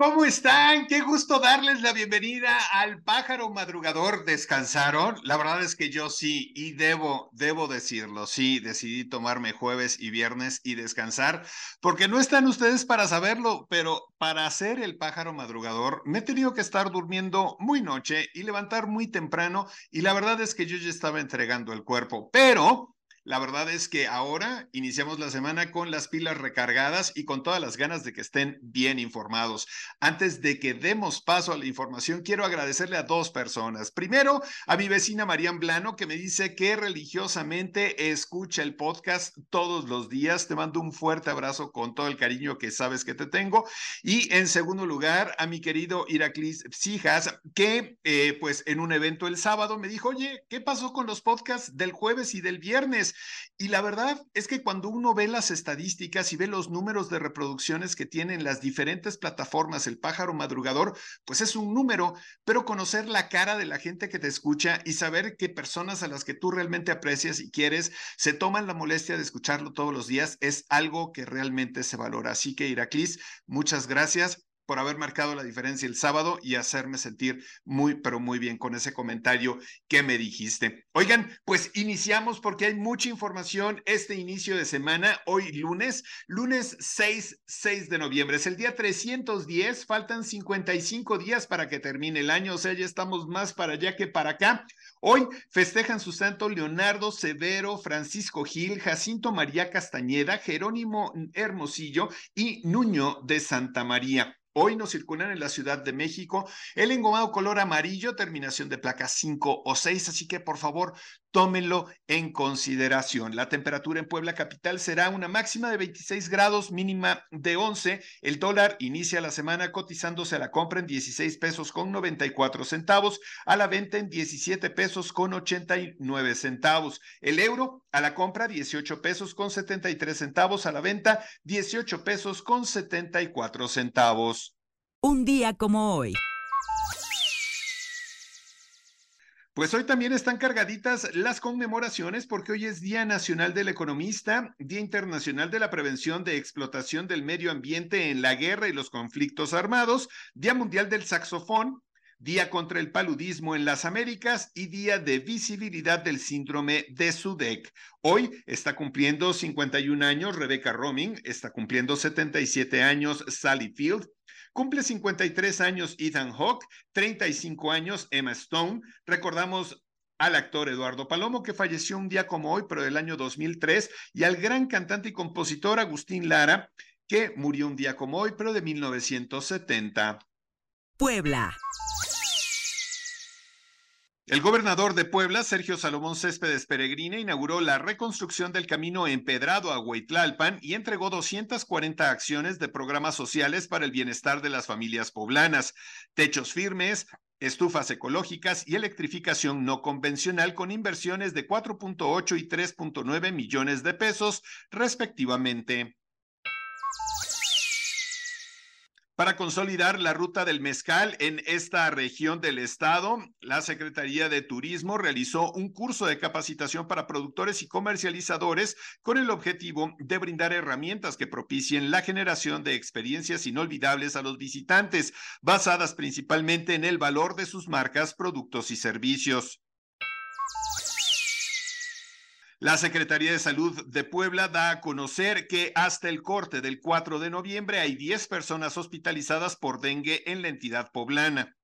¿Cómo están? Qué gusto darles la bienvenida al pájaro madrugador. ¿Descansaron? La verdad es que yo sí, y debo, debo decirlo, sí, decidí tomarme jueves y viernes y descansar, porque no están ustedes para saberlo, pero para hacer el pájaro madrugador me he tenido que estar durmiendo muy noche y levantar muy temprano, y la verdad es que yo ya estaba entregando el cuerpo, pero la verdad es que ahora iniciamos la semana con las pilas recargadas y con todas las ganas de que estén bien informados. Antes de que demos paso a la información, quiero agradecerle a dos personas. Primero, a mi vecina Marian Blano, que me dice que religiosamente escucha el podcast todos los días. Te mando un fuerte abrazo con todo el cariño que sabes que te tengo. Y en segundo lugar, a mi querido Iraclis Psijas, que eh, pues en un evento el sábado me dijo, oye, ¿qué pasó con los podcasts del jueves y del viernes? Y la verdad es que cuando uno ve las estadísticas y ve los números de reproducciones que tienen las diferentes plataformas, el pájaro madrugador, pues es un número, pero conocer la cara de la gente que te escucha y saber que personas a las que tú realmente aprecias y quieres se toman la molestia de escucharlo todos los días es algo que realmente se valora. Así que Iraklis, muchas gracias por haber marcado la diferencia el sábado y hacerme sentir muy, pero muy bien con ese comentario que me dijiste. Oigan, pues iniciamos porque hay mucha información este inicio de semana, hoy lunes, lunes 6, 6 de noviembre. Es el día 310, faltan 55 días para que termine el año, o sea, ya estamos más para allá que para acá. Hoy festejan su santo Leonardo Severo, Francisco Gil, Jacinto María Castañeda, Jerónimo Hermosillo y Nuño de Santa María. Hoy nos circulan en la Ciudad de México. El engomado color amarillo, terminación de placa 5 o 6, así que por favor tómenlo en consideración. La temperatura en Puebla capital será una máxima de 26 grados, mínima de 11. El dólar inicia la semana cotizándose a la compra en 16 pesos con 94 centavos, a la venta en 17 pesos con 89 centavos. El euro a la compra 18 pesos con 73 centavos, a la venta 18 pesos con 74 centavos. Un día como hoy. Pues hoy también están cargaditas las conmemoraciones porque hoy es Día Nacional del Economista, Día Internacional de la Prevención de Explotación del Medio Ambiente en la Guerra y los Conflictos Armados, Día Mundial del Saxofón, Día contra el Paludismo en las Américas y Día de Visibilidad del Síndrome de SUDEC. Hoy está cumpliendo 51 años Rebecca Roming, está cumpliendo 77 años Sally Field, Cumple 53 años Ethan Hawke, 35 años Emma Stone. Recordamos al actor Eduardo Palomo, que falleció un día como hoy, pero del año 2003, y al gran cantante y compositor Agustín Lara, que murió un día como hoy, pero de 1970. Puebla. El gobernador de Puebla, Sergio Salomón Céspedes Peregrina, inauguró la reconstrucción del camino empedrado a Huitlalpan y entregó 240 acciones de programas sociales para el bienestar de las familias poblanas, techos firmes, estufas ecológicas y electrificación no convencional con inversiones de 4.8 y 3.9 millones de pesos, respectivamente. Para consolidar la ruta del mezcal en esta región del estado, la Secretaría de Turismo realizó un curso de capacitación para productores y comercializadores con el objetivo de brindar herramientas que propicien la generación de experiencias inolvidables a los visitantes, basadas principalmente en el valor de sus marcas, productos y servicios. La Secretaría de Salud de Puebla da a conocer que hasta el corte del 4 de noviembre hay 10 personas hospitalizadas por dengue en la entidad poblana.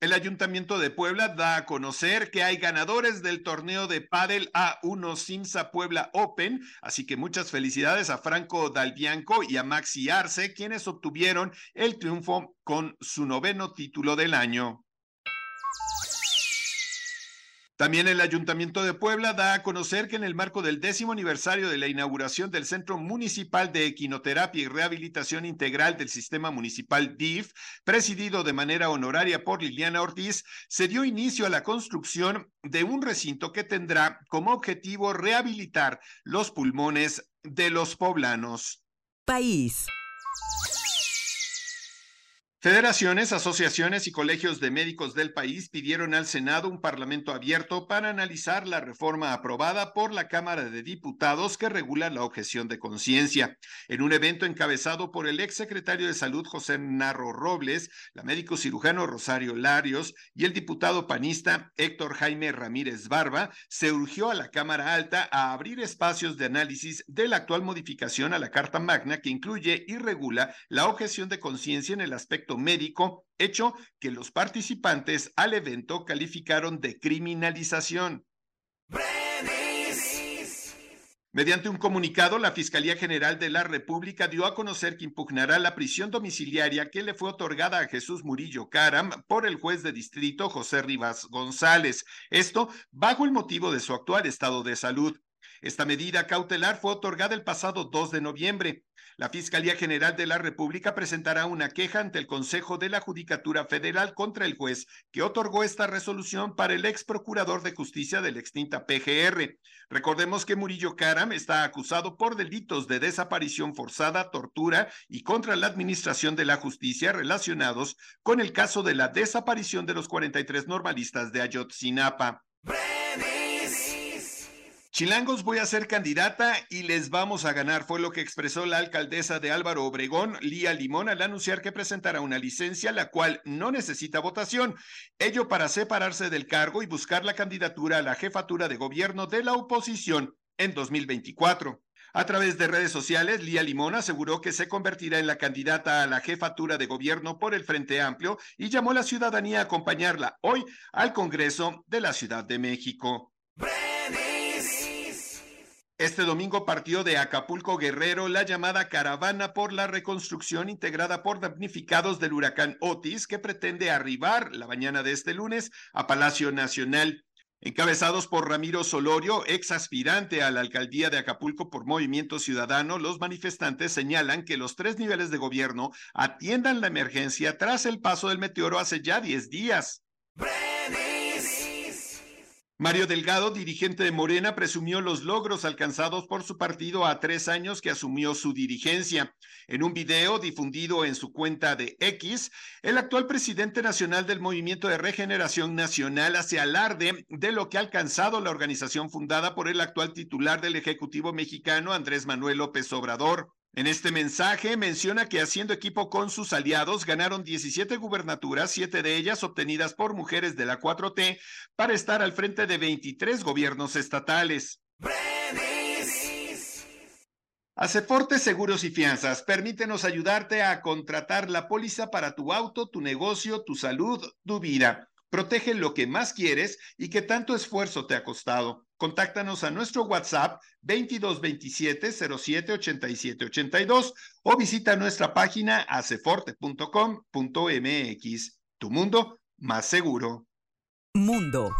El Ayuntamiento de Puebla da a conocer que hay ganadores del torneo de pádel A1 Simsa Puebla Open, así que muchas felicidades a Franco Dalbianco y a Maxi Arce, quienes obtuvieron el triunfo con su noveno título del año. También el Ayuntamiento de Puebla da a conocer que en el marco del décimo aniversario de la inauguración del Centro Municipal de Equinoterapia y Rehabilitación Integral del Sistema Municipal DIF, presidido de manera honoraria por Liliana Ortiz, se dio inicio a la construcción de un recinto que tendrá como objetivo rehabilitar los pulmones de los poblanos. País. Federaciones, asociaciones y colegios de médicos del país pidieron al Senado un parlamento abierto para analizar la reforma aprobada por la Cámara de Diputados que regula la objeción de conciencia. En un evento encabezado por el exsecretario de Salud José Narro Robles, la médico cirujano Rosario Larios y el diputado panista Héctor Jaime Ramírez Barba, se urgió a la Cámara Alta a abrir espacios de análisis de la actual modificación a la Carta Magna que incluye y regula la objeción de conciencia en el aspecto médico, hecho que los participantes al evento calificaron de criminalización. Mediante un comunicado, la Fiscalía General de la República dio a conocer que impugnará la prisión domiciliaria que le fue otorgada a Jesús Murillo Caram por el juez de distrito José Rivas González. Esto bajo el motivo de su actual estado de salud. Esta medida cautelar fue otorgada el pasado 2 de noviembre. La Fiscalía General de la República presentará una queja ante el Consejo de la Judicatura Federal contra el juez que otorgó esta resolución para el ex procurador de justicia de la extinta PGR. Recordemos que Murillo Caram está acusado por delitos de desaparición forzada, tortura y contra la administración de la justicia relacionados con el caso de la desaparición de los 43 normalistas de Ayotzinapa. Chilangos, voy a ser candidata y les vamos a ganar, fue lo que expresó la alcaldesa de Álvaro Obregón, Lía Limón, al anunciar que presentará una licencia, la cual no necesita votación, ello para separarse del cargo y buscar la candidatura a la jefatura de gobierno de la oposición en 2024. A través de redes sociales, Lía Limón aseguró que se convertirá en la candidata a la jefatura de gobierno por el Frente Amplio y llamó a la ciudadanía a acompañarla hoy al Congreso de la Ciudad de México. Este domingo partió de Acapulco Guerrero la llamada Caravana por la Reconstrucción integrada por damnificados del huracán Otis que pretende arribar la mañana de este lunes a Palacio Nacional. Encabezados por Ramiro Solorio, ex aspirante a la alcaldía de Acapulco por Movimiento Ciudadano, los manifestantes señalan que los tres niveles de gobierno atiendan la emergencia tras el paso del meteoro hace ya 10 días. Mario Delgado, dirigente de Morena, presumió los logros alcanzados por su partido a tres años que asumió su dirigencia. En un video difundido en su cuenta de X, el actual presidente nacional del Movimiento de Regeneración Nacional hace alarde de lo que ha alcanzado la organización fundada por el actual titular del Ejecutivo mexicano, Andrés Manuel López Obrador. En este mensaje menciona que haciendo equipo con sus aliados ganaron 17 gubernaturas, siete de ellas obtenidas por mujeres de la 4T, para estar al frente de 23 gobiernos estatales. Aceforte Seguros y Fianzas, permítenos ayudarte a contratar la póliza para tu auto, tu negocio, tu salud, tu vida. Protege lo que más quieres y que tanto esfuerzo te ha costado. Contáctanos a nuestro WhatsApp 2227 07 87 82 o visita nuestra página aceforte.com.mx. Tu mundo más seguro. Mundo.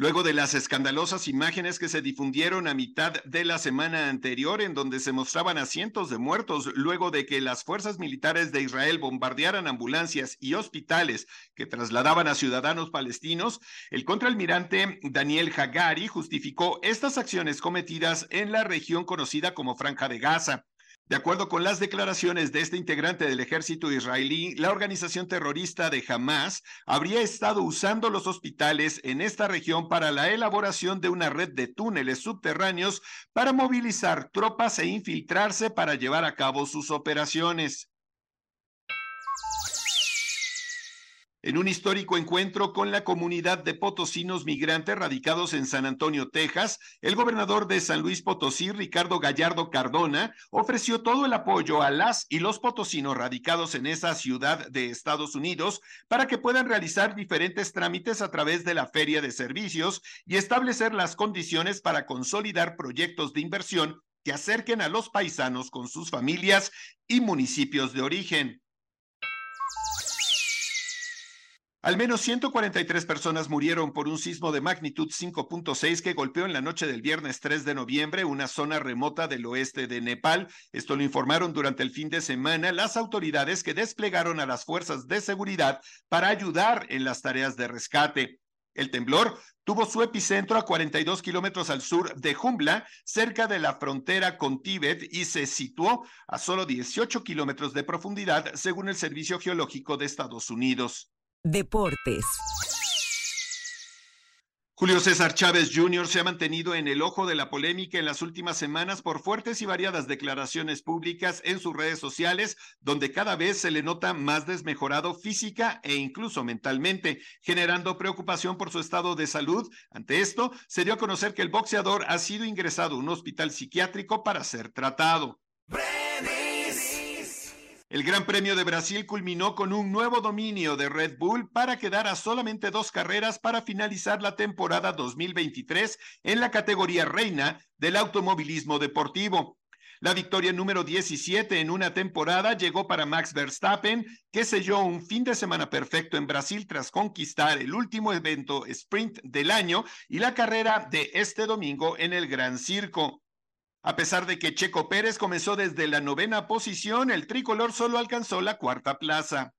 Luego de las escandalosas imágenes que se difundieron a mitad de la semana anterior, en donde se mostraban a cientos de muertos luego de que las fuerzas militares de Israel bombardearan ambulancias y hospitales que trasladaban a ciudadanos palestinos, el contraalmirante Daniel Hagari justificó estas acciones cometidas en la región conocida como Franja de Gaza. De acuerdo con las declaraciones de este integrante del ejército israelí, la organización terrorista de Hamas habría estado usando los hospitales en esta región para la elaboración de una red de túneles subterráneos para movilizar tropas e infiltrarse para llevar a cabo sus operaciones. En un histórico encuentro con la comunidad de potosinos migrantes radicados en San Antonio, Texas, el gobernador de San Luis Potosí, Ricardo Gallardo Cardona, ofreció todo el apoyo a las y los potosinos radicados en esa ciudad de Estados Unidos para que puedan realizar diferentes trámites a través de la feria de servicios y establecer las condiciones para consolidar proyectos de inversión que acerquen a los paisanos con sus familias y municipios de origen. Al menos 143 personas murieron por un sismo de magnitud 5.6 que golpeó en la noche del viernes 3 de noviembre una zona remota del oeste de Nepal. Esto lo informaron durante el fin de semana las autoridades que desplegaron a las fuerzas de seguridad para ayudar en las tareas de rescate. El temblor tuvo su epicentro a 42 kilómetros al sur de Jumbla, cerca de la frontera con Tíbet, y se situó a solo 18 kilómetros de profundidad, según el Servicio Geológico de Estados Unidos. Deportes. Julio César Chávez Jr. se ha mantenido en el ojo de la polémica en las últimas semanas por fuertes y variadas declaraciones públicas en sus redes sociales, donde cada vez se le nota más desmejorado física e incluso mentalmente, generando preocupación por su estado de salud. Ante esto, se dio a conocer que el boxeador ha sido ingresado a un hospital psiquiátrico para ser tratado. El Gran Premio de Brasil culminó con un nuevo dominio de Red Bull para quedar a solamente dos carreras para finalizar la temporada 2023 en la categoría reina del automovilismo deportivo. La victoria número 17 en una temporada llegó para Max Verstappen, que selló un fin de semana perfecto en Brasil tras conquistar el último evento sprint del año y la carrera de este domingo en el Gran Circo. A pesar de que Checo Pérez comenzó desde la novena posición, el tricolor solo alcanzó la cuarta plaza.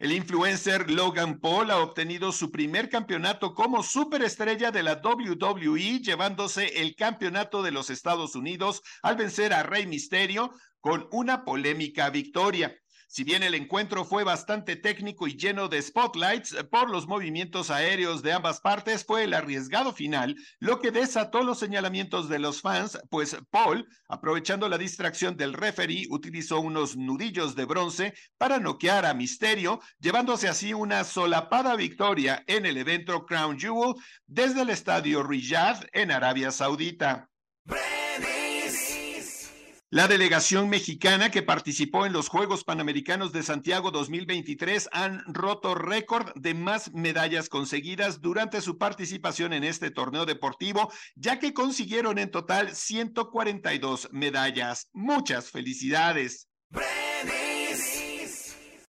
El influencer Logan Paul ha obtenido su primer campeonato como superestrella de la WWE, llevándose el campeonato de los Estados Unidos al vencer a Rey Misterio con una polémica victoria. Si bien el encuentro fue bastante técnico y lleno de spotlights por los movimientos aéreos de ambas partes, fue el arriesgado final lo que desató los señalamientos de los fans, pues Paul, aprovechando la distracción del referee, utilizó unos nudillos de bronce para noquear a Misterio, llevándose así una solapada victoria en el evento Crown Jewel desde el estadio Riyadh en Arabia Saudita. La delegación mexicana que participó en los Juegos Panamericanos de Santiago 2023 han roto récord de más medallas conseguidas durante su participación en este torneo deportivo, ya que consiguieron en total 142 medallas. Muchas felicidades.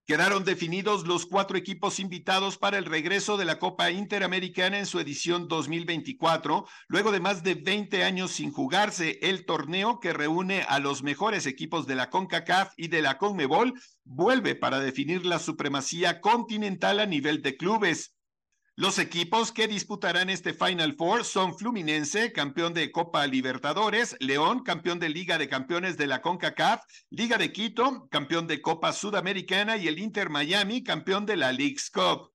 Quedaron definidos los cuatro equipos invitados para el regreso de la Copa Interamericana en su edición 2024, luego de más de 20 años sin jugarse el torneo que reúne a los mejores equipos de la CONCACAF y de la CONMEBOL, vuelve para definir la supremacía continental a nivel de clubes. Los equipos que disputarán este Final Four son Fluminense, campeón de Copa Libertadores, León, campeón de Liga de Campeones de la CONCACAF, Liga de Quito, campeón de Copa Sudamericana y el Inter Miami, campeón de la League's Cup.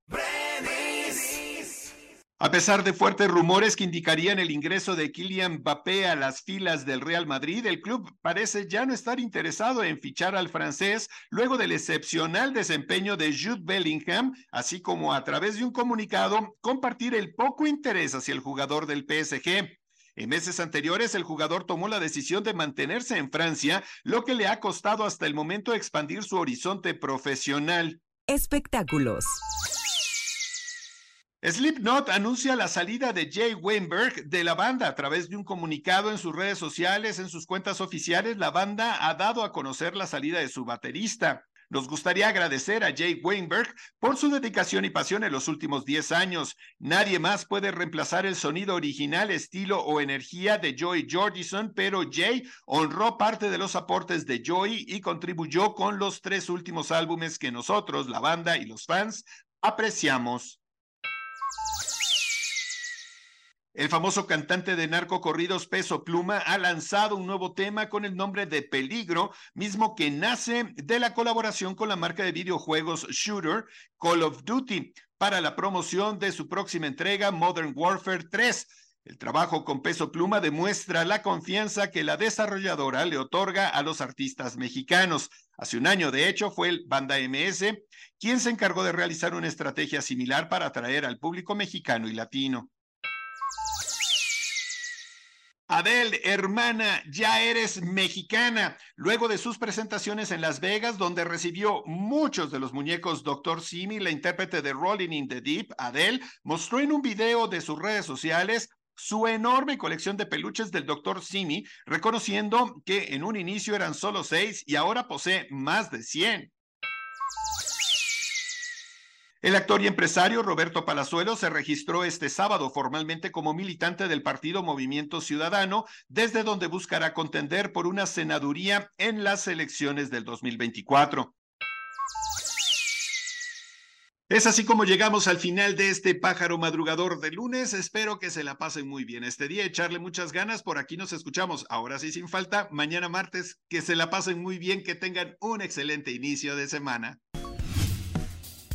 A pesar de fuertes rumores que indicarían el ingreso de Kylian Mbappé a las filas del Real Madrid, el club parece ya no estar interesado en fichar al francés luego del excepcional desempeño de Jude Bellingham, así como a través de un comunicado compartir el poco interés hacia el jugador del PSG. En meses anteriores, el jugador tomó la decisión de mantenerse en Francia, lo que le ha costado hasta el momento expandir su horizonte profesional. Espectáculos. Slipknot anuncia la salida de Jay Weinberg de la banda a través de un comunicado en sus redes sociales, en sus cuentas oficiales. La banda ha dado a conocer la salida de su baterista. Nos gustaría agradecer a Jay Weinberg por su dedicación y pasión en los últimos 10 años. Nadie más puede reemplazar el sonido original, estilo o energía de Joey Jordison, pero Jay honró parte de los aportes de Joey y contribuyó con los tres últimos álbumes que nosotros, la banda y los fans, apreciamos. El famoso cantante de narcocorridos Peso Pluma ha lanzado un nuevo tema con el nombre de Peligro, mismo que nace de la colaboración con la marca de videojuegos Shooter Call of Duty para la promoción de su próxima entrega Modern Warfare 3. El trabajo con Peso Pluma demuestra la confianza que la desarrolladora le otorga a los artistas mexicanos. Hace un año, de hecho, fue el Banda MS quien se encargó de realizar una estrategia similar para atraer al público mexicano y latino. Adele, hermana, ya eres mexicana. Luego de sus presentaciones en Las Vegas, donde recibió muchos de los muñecos Dr. Simi, la intérprete de Rolling in the Deep, Adele, mostró en un video de sus redes sociales su enorme colección de peluches del Dr. Simi, reconociendo que en un inicio eran solo seis y ahora posee más de cien. El actor y empresario Roberto Palazuelo se registró este sábado formalmente como militante del partido Movimiento Ciudadano, desde donde buscará contender por una senaduría en las elecciones del 2024. Es así como llegamos al final de este pájaro madrugador de lunes. Espero que se la pasen muy bien este día, echarle muchas ganas. Por aquí nos escuchamos, ahora sí sin falta, mañana martes. Que se la pasen muy bien, que tengan un excelente inicio de semana.